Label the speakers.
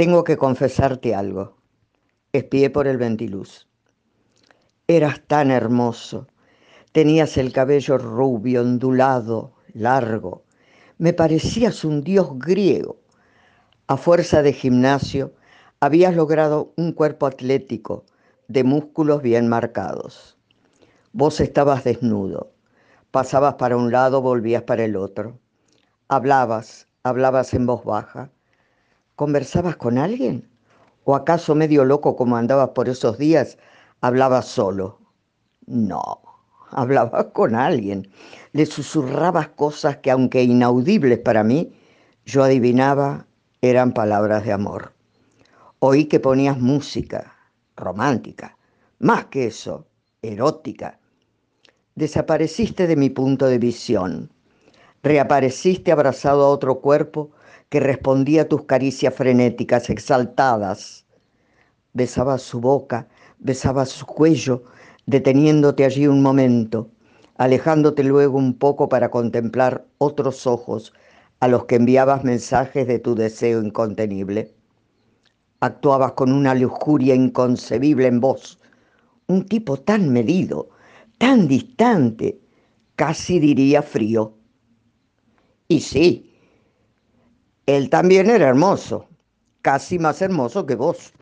Speaker 1: Tengo que confesarte algo. Espié por el ventiluz. Eras tan hermoso. Tenías el cabello rubio, ondulado, largo. Me parecías un dios griego. A fuerza de gimnasio, habías logrado un cuerpo atlético, de músculos bien marcados. Vos estabas desnudo. Pasabas para un lado, volvías para el otro. Hablabas, hablabas en voz baja ¿Conversabas con alguien? ¿O acaso medio loco como andabas por esos días, hablabas solo? No, hablabas con alguien. Le susurrabas cosas que, aunque inaudibles para mí, yo adivinaba eran palabras de amor. Oí que ponías música romántica, más que eso, erótica. Desapareciste de mi punto de visión. Reapareciste abrazado a otro cuerpo que respondía a tus caricias frenéticas, exaltadas. Besabas su boca, besabas su cuello, deteniéndote allí un momento, alejándote luego un poco para contemplar otros ojos a los que enviabas mensajes de tu deseo incontenible. Actuabas con una lujuria inconcebible en vos, un tipo tan medido, tan distante, casi diría frío. Y sí, él también era hermoso, casi más hermoso que vos.